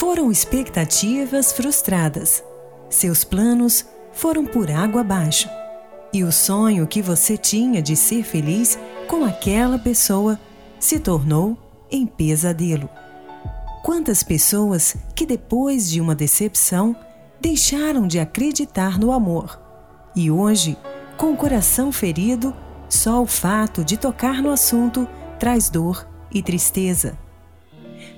Foram expectativas frustradas. Seus planos foram por água abaixo. E o sonho que você tinha de ser feliz com aquela pessoa se tornou em pesadelo. Quantas pessoas que depois de uma decepção deixaram de acreditar no amor e hoje, com o coração ferido, só o fato de tocar no assunto traz dor e tristeza.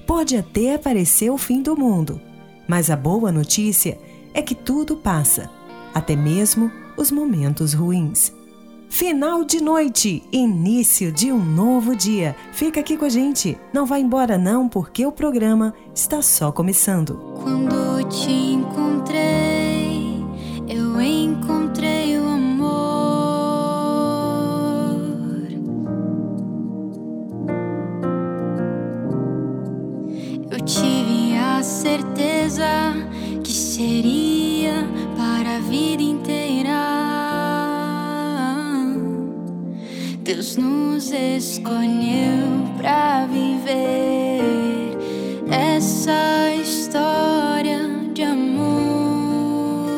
Pode até aparecer o fim do mundo, mas a boa notícia é que tudo passa, até mesmo os momentos ruins. Final de noite, início de um novo dia. Fica aqui com a gente. Não vá embora não, porque o programa está só começando. Quando te encontrei, certeza que seria para a vida inteira. Deus nos escolheu para viver essa história de amor.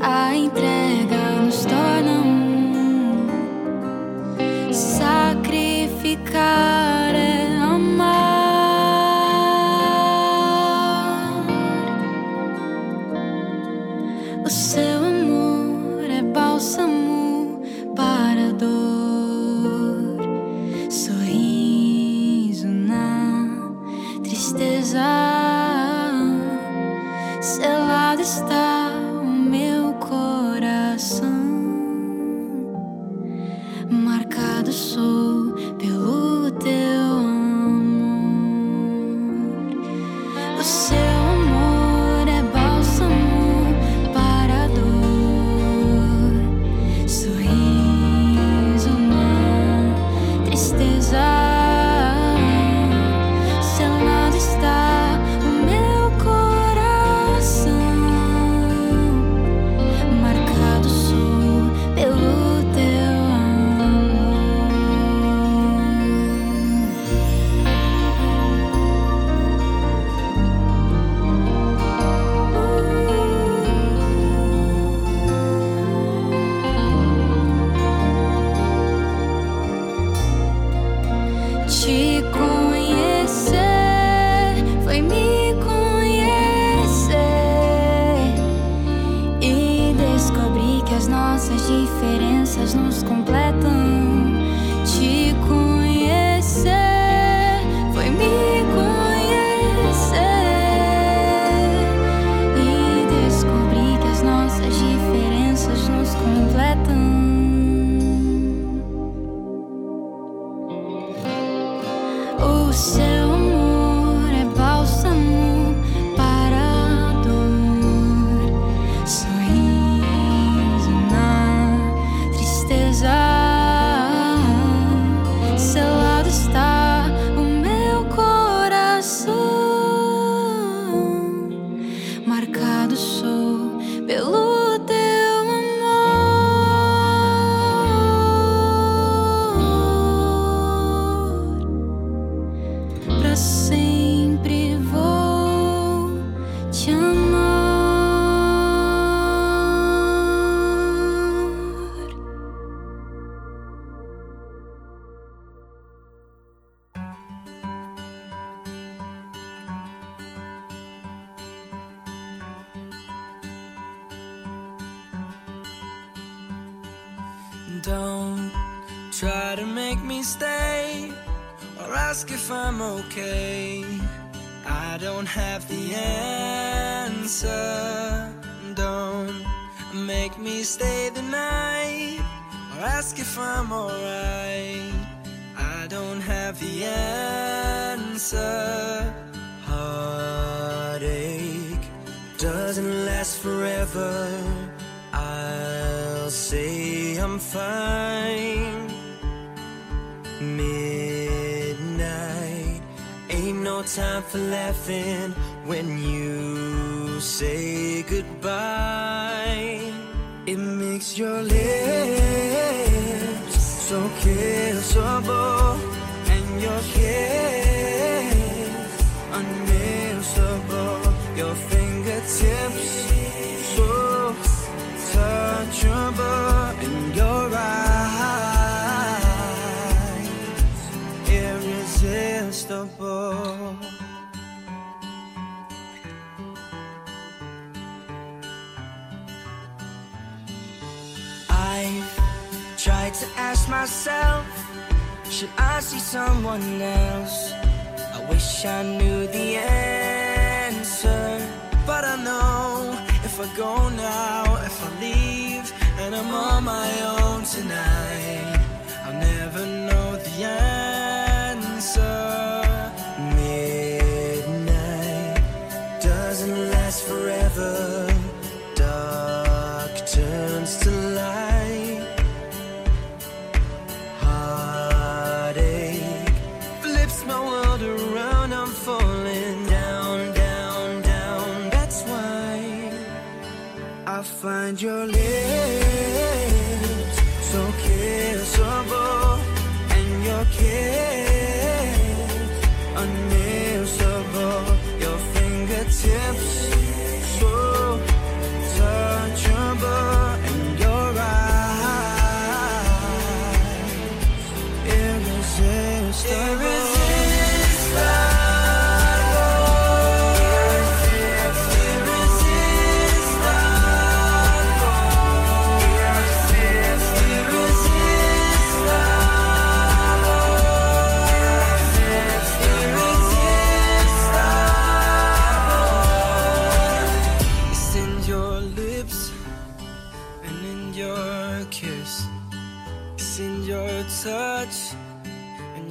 A entrega nos torna um sacrificar yourself myself? Should I see someone else? I wish I knew the answer, but I know if I go now, if I leave, and I'm on my own tonight. find your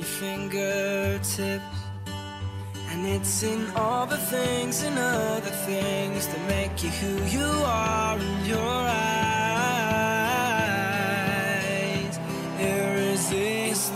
fingertips. And it's in all the things and other things That make you who you are in your eyes. Irresistible.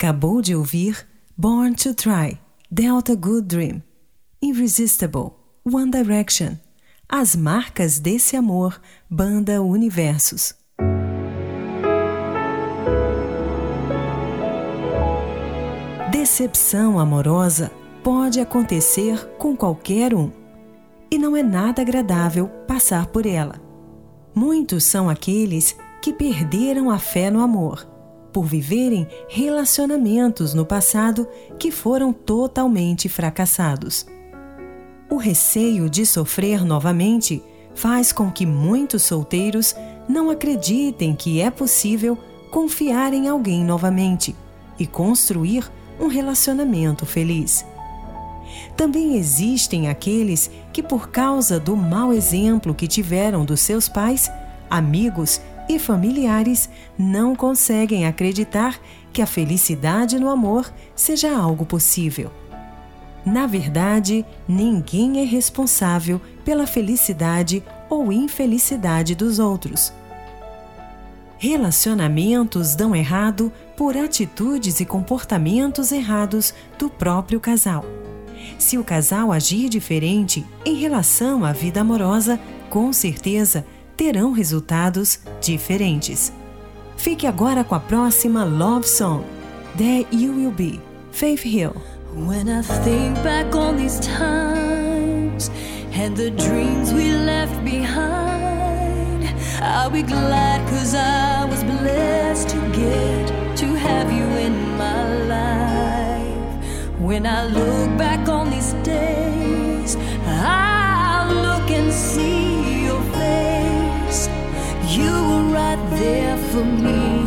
Acabou de ouvir Born to Try, Delta Good Dream, Irresistible, One Direction, As Marcas desse Amor, Banda Universos. Decepção amorosa pode acontecer com qualquer um e não é nada agradável passar por ela. Muitos são aqueles que perderam a fé no amor por viverem relacionamentos no passado que foram totalmente fracassados. O receio de sofrer novamente faz com que muitos solteiros não acreditem que é possível confiar em alguém novamente e construir um relacionamento feliz. Também existem aqueles que, por causa do mau exemplo que tiveram dos seus pais, amigos e familiares não conseguem acreditar que a felicidade no amor seja algo possível. Na verdade, ninguém é responsável pela felicidade ou infelicidade dos outros. Relacionamentos dão errado por atitudes e comportamentos errados do próprio casal. Se o casal agir diferente em relação à vida amorosa, com certeza terão resultados diferentes. Fique agora com a próxima Love Song, There You Will Be, Faith Hill. When I think back on these times and the dreams we left behind, I'll be glad cause I was blessed to get to have you in my life. When I look back on these days, I'll look and see. You were right there for me.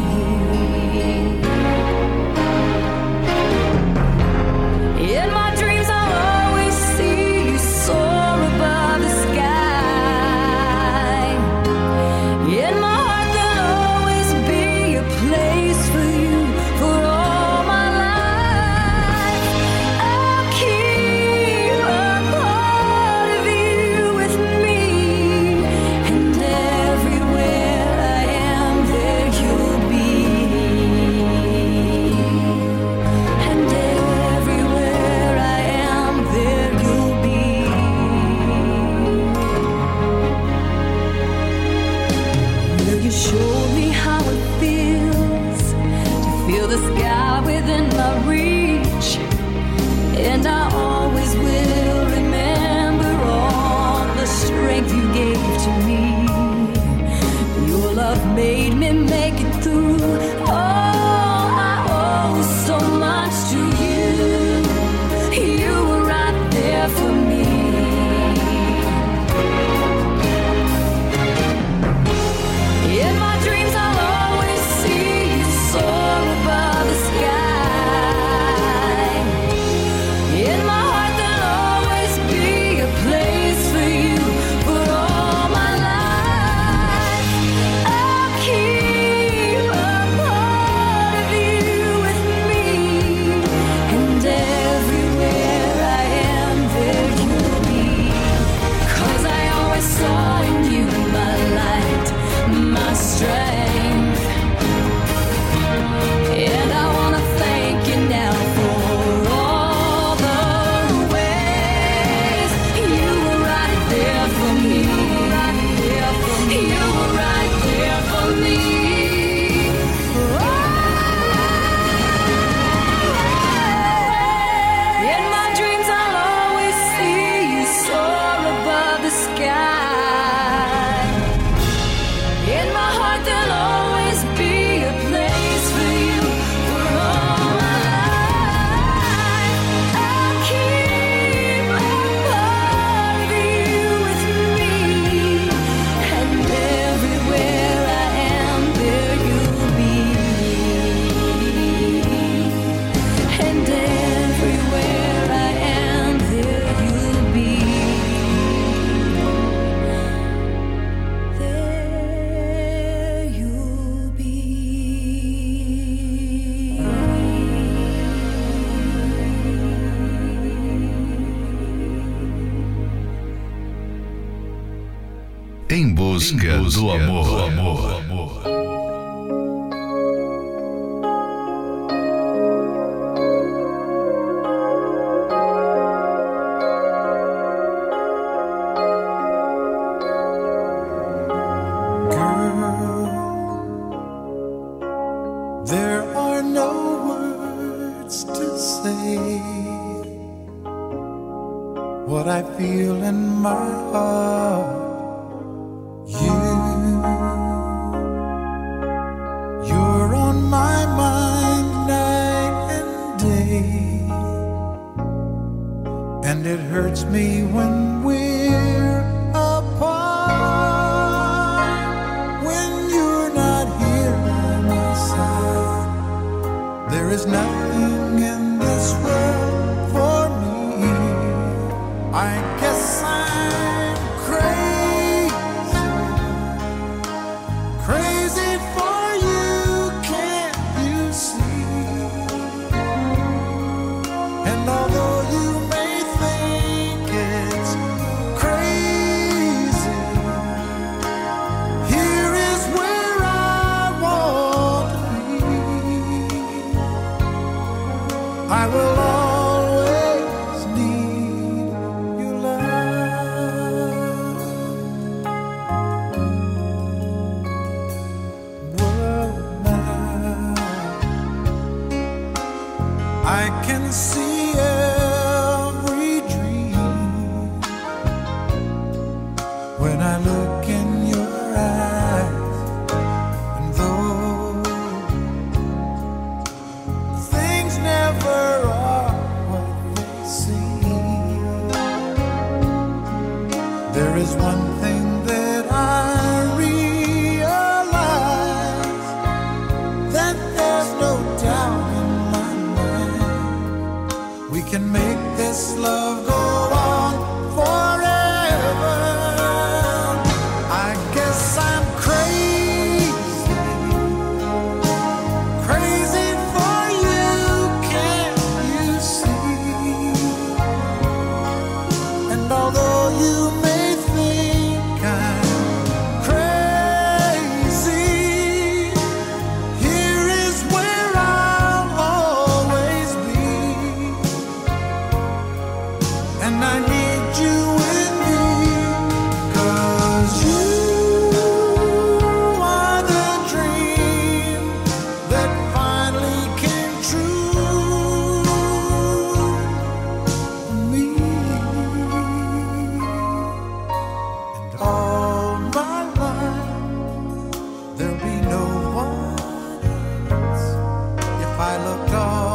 I looked up.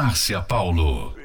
Márcia Paulo.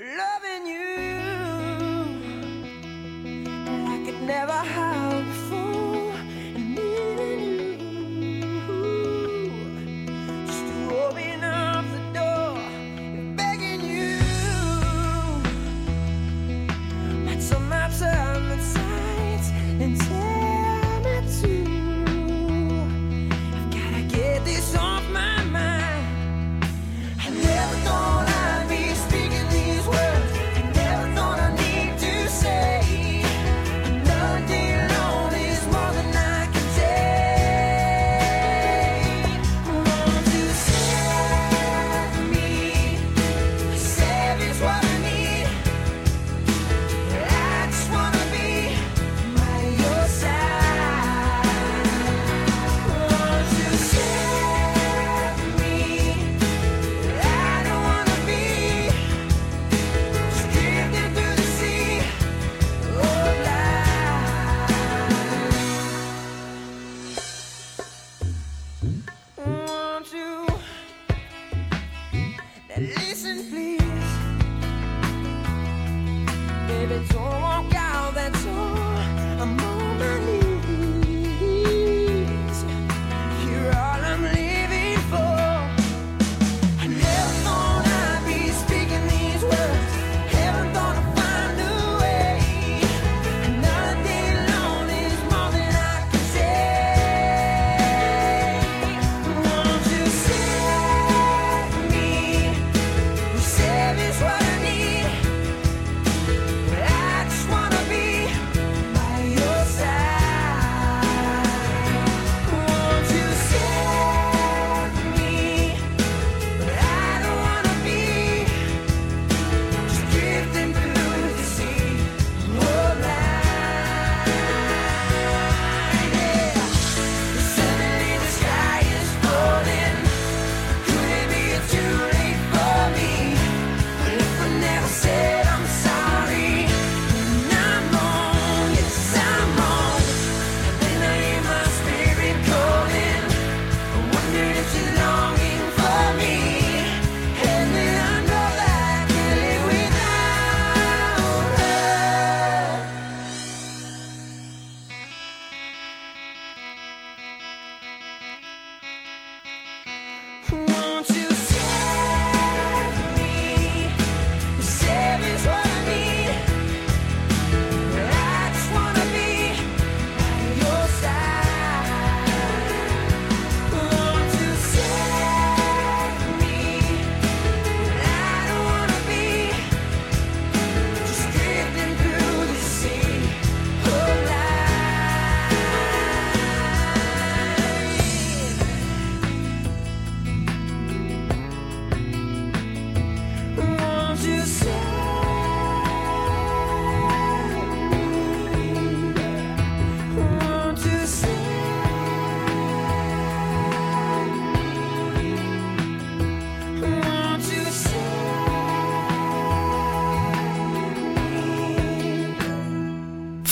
listen, please. Baby, don't walk out that door. I'm on my knees.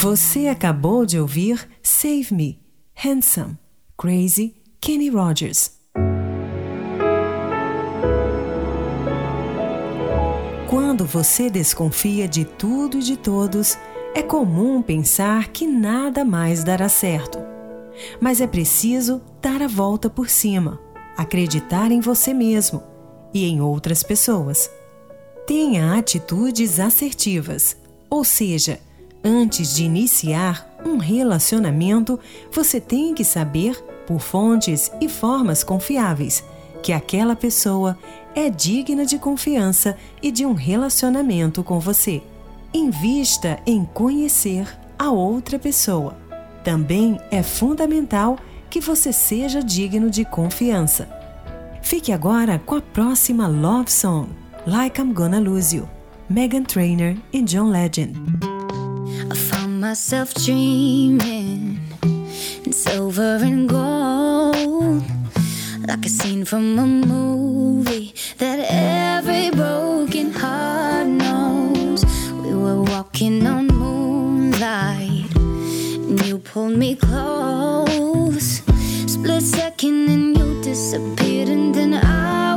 Você acabou de ouvir Save Me, Handsome, Crazy, Kenny Rogers. Quando você desconfia de tudo e de todos, é comum pensar que nada mais dará certo. Mas é preciso dar a volta por cima, acreditar em você mesmo e em outras pessoas. Tenha atitudes assertivas, ou seja, antes de iniciar um relacionamento, você tem que saber, por fontes e formas confiáveis, que aquela pessoa é digna de confiança e de um relacionamento com você. Invista em conhecer a outra pessoa. Também é fundamental que você seja digno de confiança. Fique agora com a próxima Love Song, Like I'm Gonna Lose You, Megan Trainor e John Legend. I found myself dreaming in silver and gold, like a scene from a movie that every broken heart knows. We were walking on moonlight, and you pulled me close. Split second, and you disappeared, and then I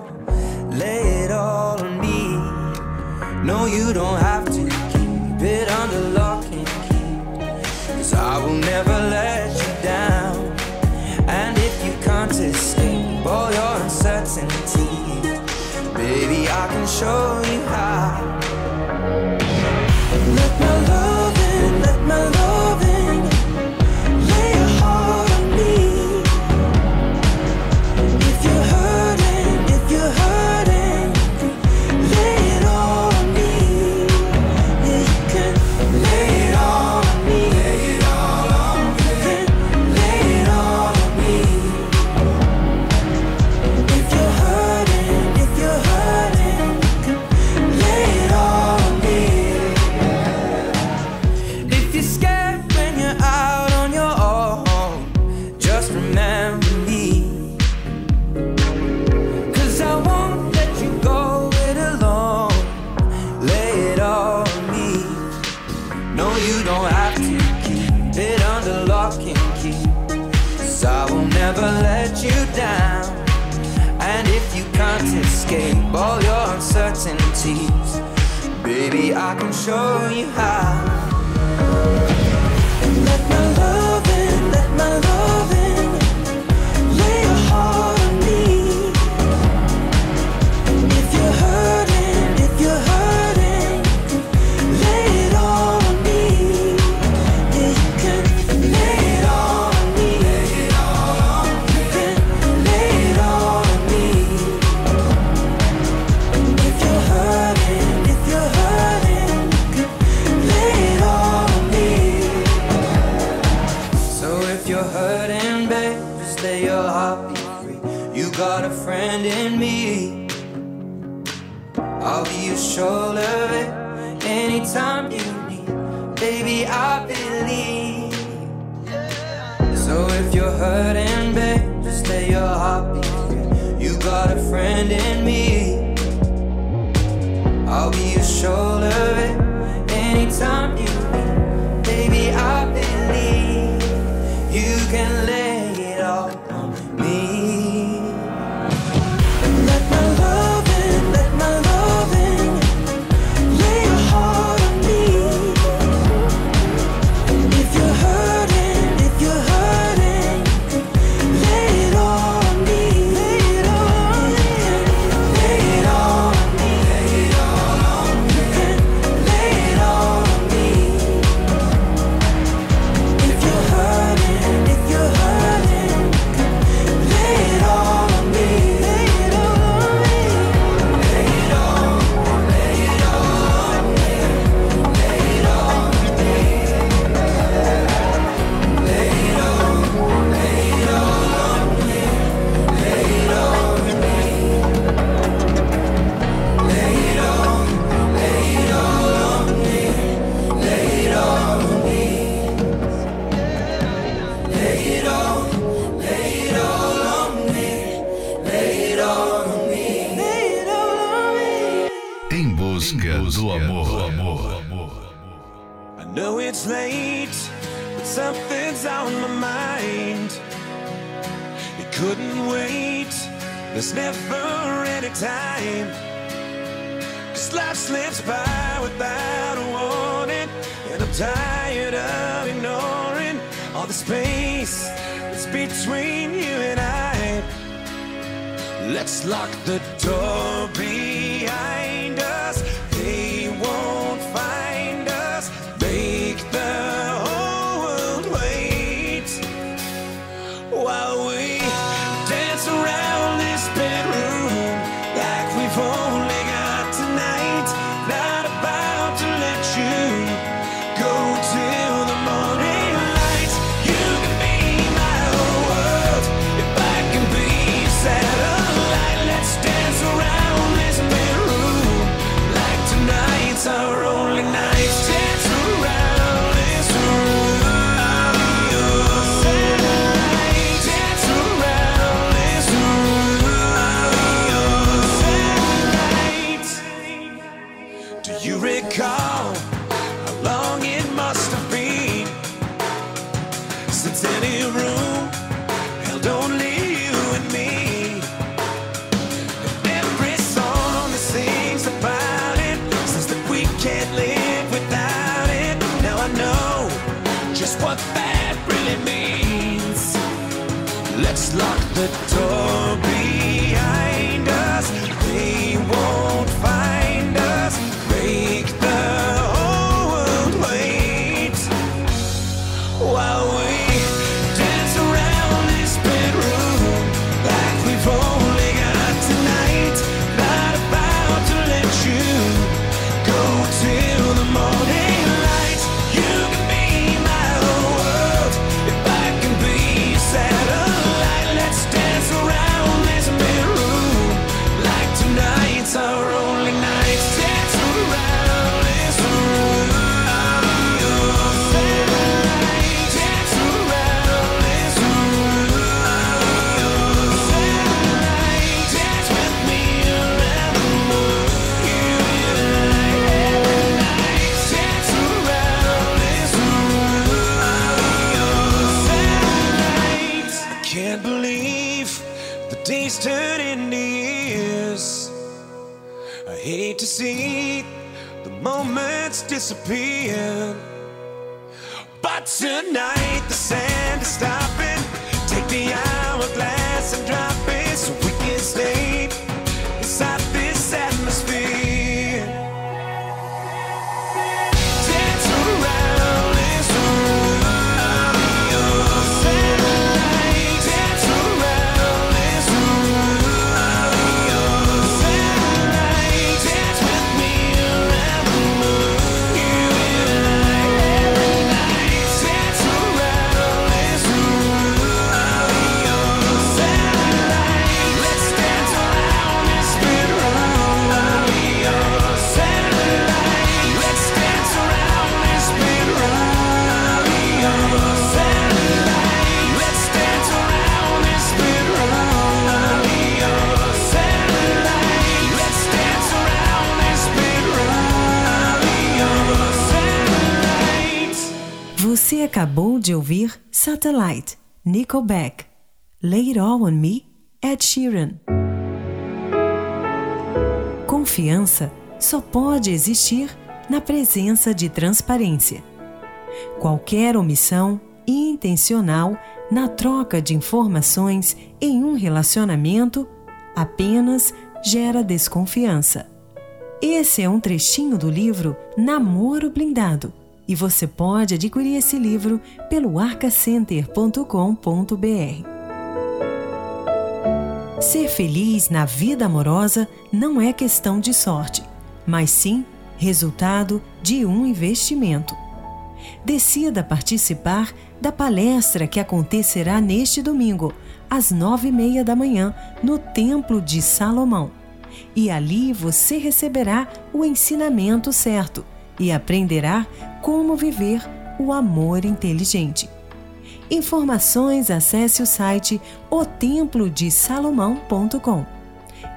lay it all on me. No, you don't have to keep it under lock and key. Cause I will never let you down. And if you can't escape all your uncertainty, baby, I can show you how. show you how. couldn't wait. There's never any time. Cause life slips by without a warning. And I'm tired of ignoring all the space that's between you and I. Let's lock the door. De ouvir Satellite, Nickelback. Lay It All On Me, Ed Sheeran. Confiança só pode existir na presença de transparência. Qualquer omissão intencional na troca de informações em um relacionamento apenas gera desconfiança. Esse é um trechinho do livro Namoro Blindado e você pode adquirir esse livro pelo arcacenter.com.br. Ser feliz na vida amorosa não é questão de sorte, mas sim resultado de um investimento. Decida participar da palestra que acontecerá neste domingo, às nove e meia da manhã, no Templo de Salomão. E ali você receberá o ensinamento certo e aprenderá como viver o amor inteligente. Informações acesse o site otemplodesalomão.com.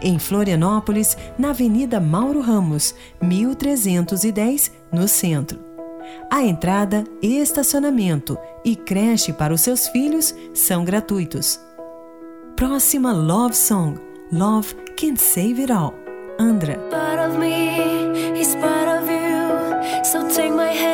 Em Florianópolis, na Avenida Mauro Ramos, 1310, no centro. A entrada, estacionamento e creche para os seus filhos são gratuitos. Próxima Love Song: Love Can Save It All. Andra. So take my hand,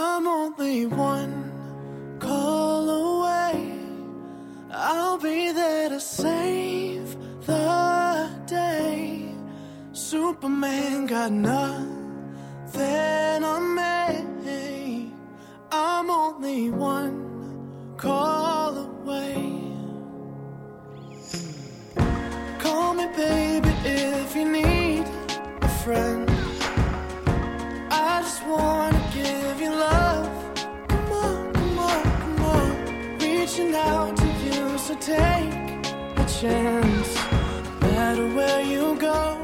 So take a chance. No matter where you go,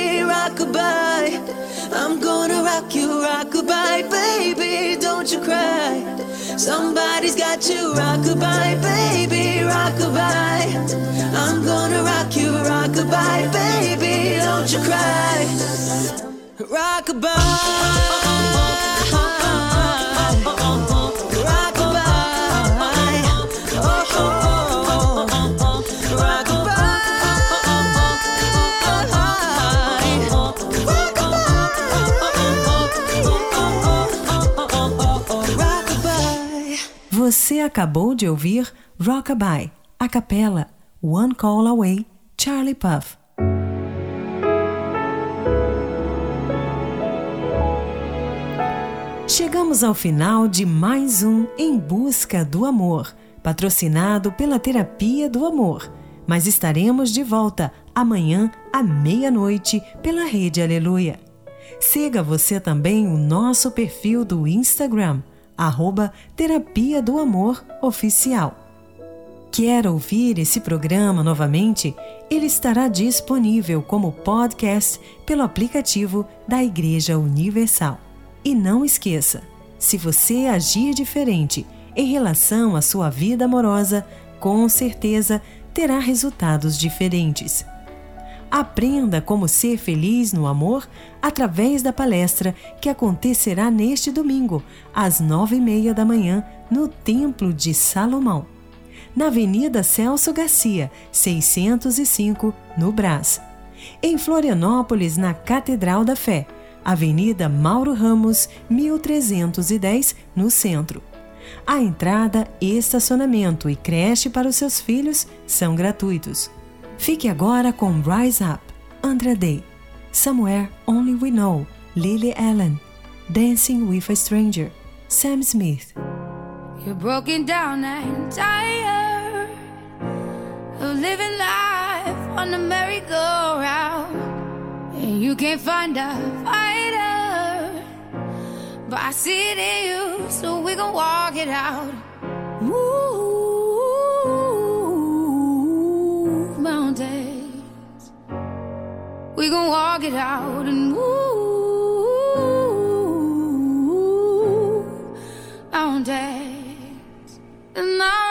rock goodbye. I'm gonna rock you, rock goodbye, baby. Don't you cry. Somebody's got you, rock goodbye, baby, rock goodbye. I'm gonna rock you, rock goodbye, baby. Don't you cry. Rock goodbye. Você acabou de ouvir Rockabye, a capela One Call Away, Charlie Puff. Chegamos ao final de mais um Em Busca do Amor, patrocinado pela Terapia do Amor. Mas estaremos de volta amanhã à meia-noite pela Rede Aleluia. Siga você também o nosso perfil do Instagram arroba Terapia do Amor Oficial. Quer ouvir esse programa novamente? Ele estará disponível como podcast pelo aplicativo da Igreja Universal. E não esqueça, se você agir diferente em relação à sua vida amorosa, com certeza terá resultados diferentes. Aprenda como ser feliz no amor através da palestra que acontecerá neste domingo, às nove e meia da manhã, no Templo de Salomão, na Avenida Celso Garcia, 605, no Brás. Em Florianópolis, na Catedral da Fé, Avenida Mauro Ramos, 1310, no centro. A entrada, estacionamento e creche para os seus filhos são gratuitos. Fique agora com Rise Up, Andra Day, Somewhere Only We Know, Lily Allen, Dancing with a Stranger, Sam Smith. You're broken down and tired of living life on the merry-go-round, and you can't find a fighter, but I see it in you, so we gon' walk it out. Ooh. Mountains. We gon' walk it out and move mountains. And I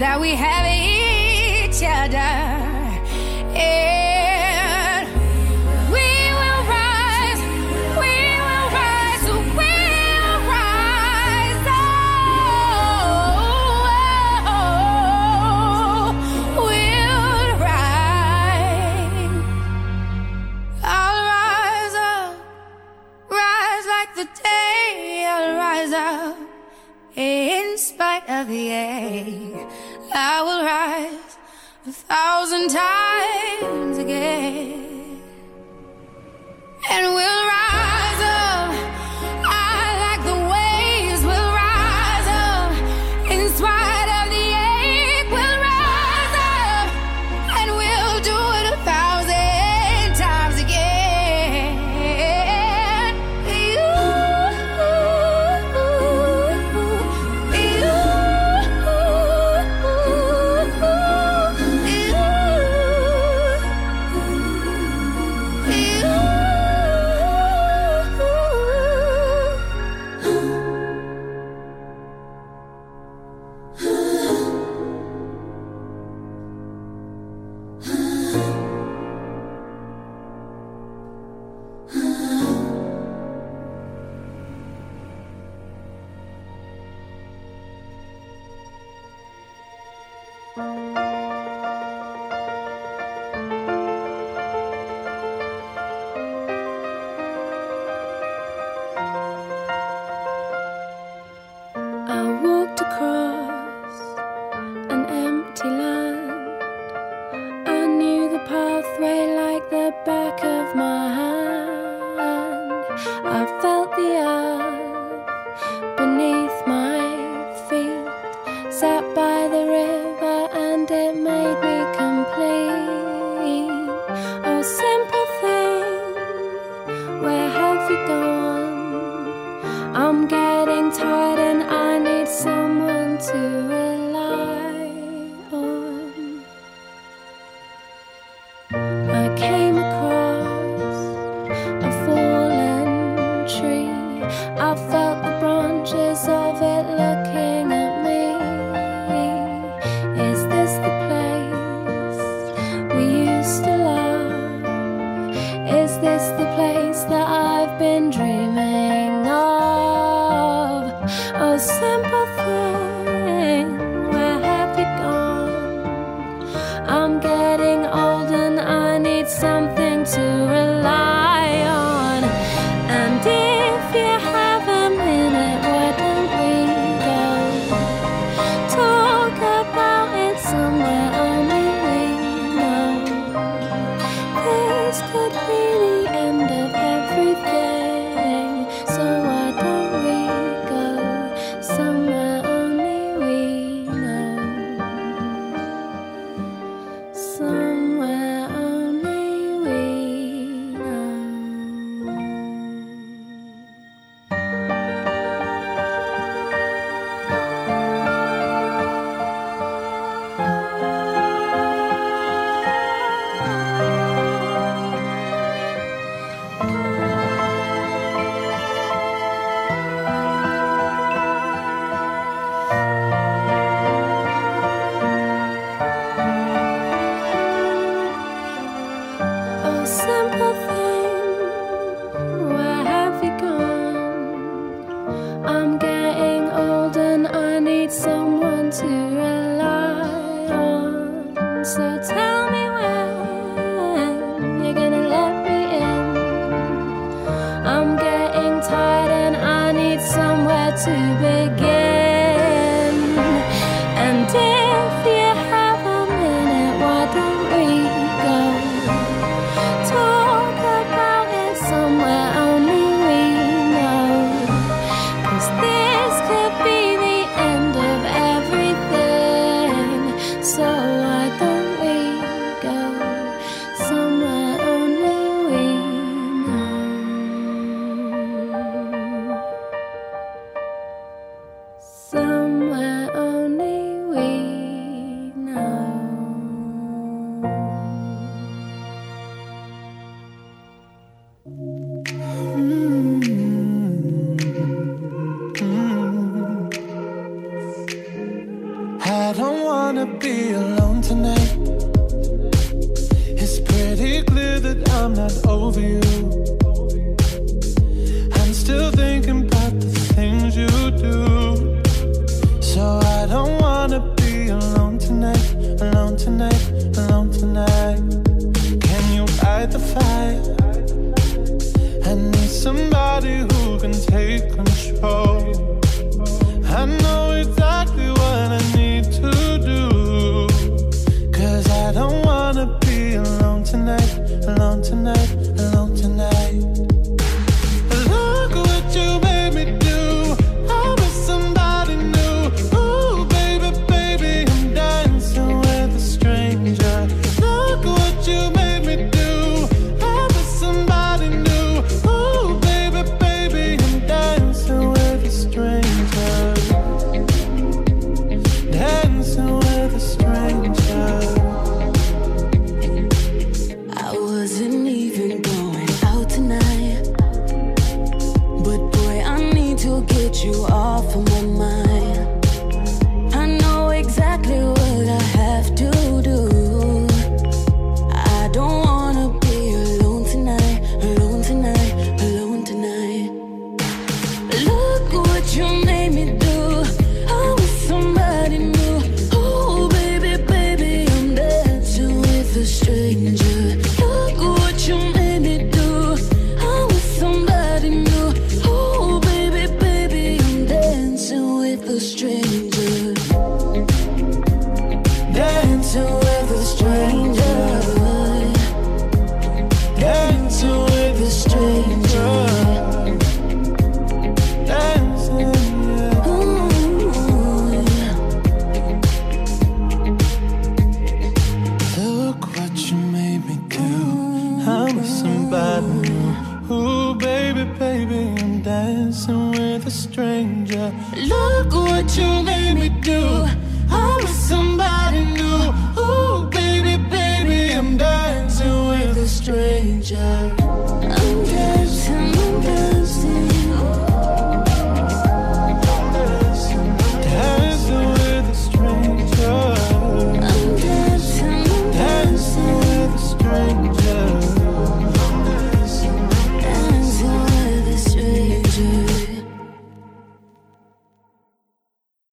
That we have I'm getting